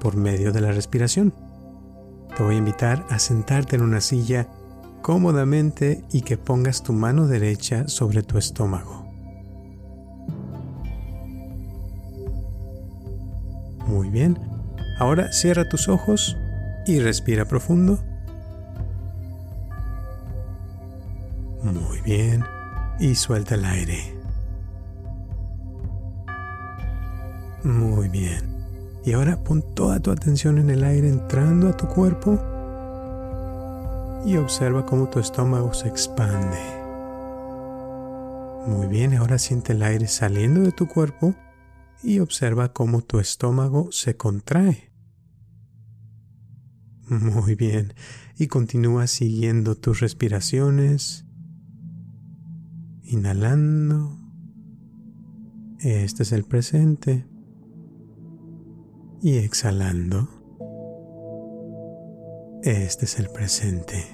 por medio de la respiración. Te voy a invitar a sentarte en una silla cómodamente y que pongas tu mano derecha sobre tu estómago. Muy bien. Ahora cierra tus ojos y respira profundo. Muy bien. Y suelta el aire. Muy bien. Y ahora pon toda tu atención en el aire entrando a tu cuerpo y observa cómo tu estómago se expande. Muy bien, ahora siente el aire saliendo de tu cuerpo y observa cómo tu estómago se contrae. Muy bien, y continúa siguiendo tus respiraciones, inhalando. Este es el presente. Y exhalando. Este es el presente.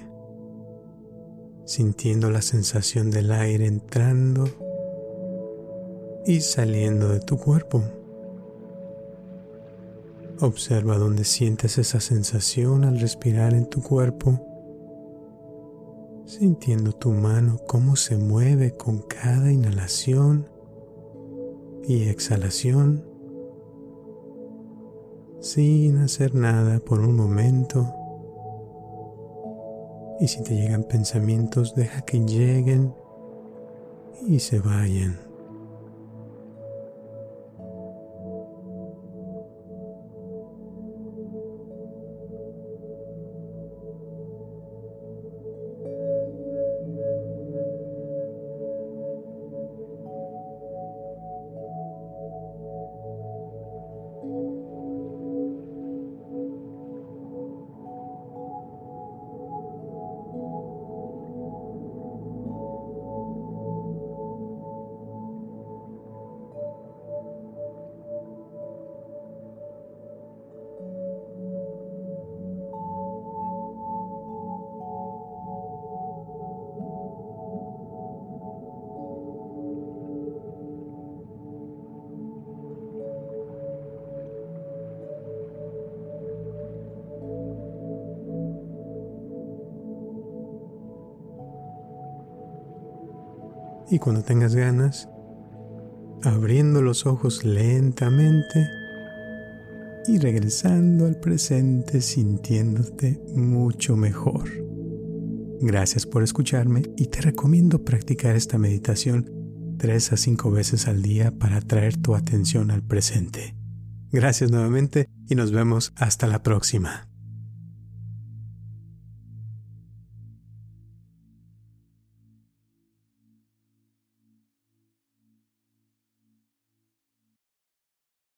Sintiendo la sensación del aire entrando y saliendo de tu cuerpo. Observa dónde sientes esa sensación al respirar en tu cuerpo, sintiendo tu mano cómo se mueve con cada inhalación y exhalación, sin hacer nada por un momento. Y si te llegan pensamientos, deja que lleguen y se vayan. Y cuando tengas ganas, abriendo los ojos lentamente y regresando al presente sintiéndote mucho mejor. Gracias por escucharme y te recomiendo practicar esta meditación tres a cinco veces al día para traer tu atención al presente. Gracias nuevamente y nos vemos hasta la próxima.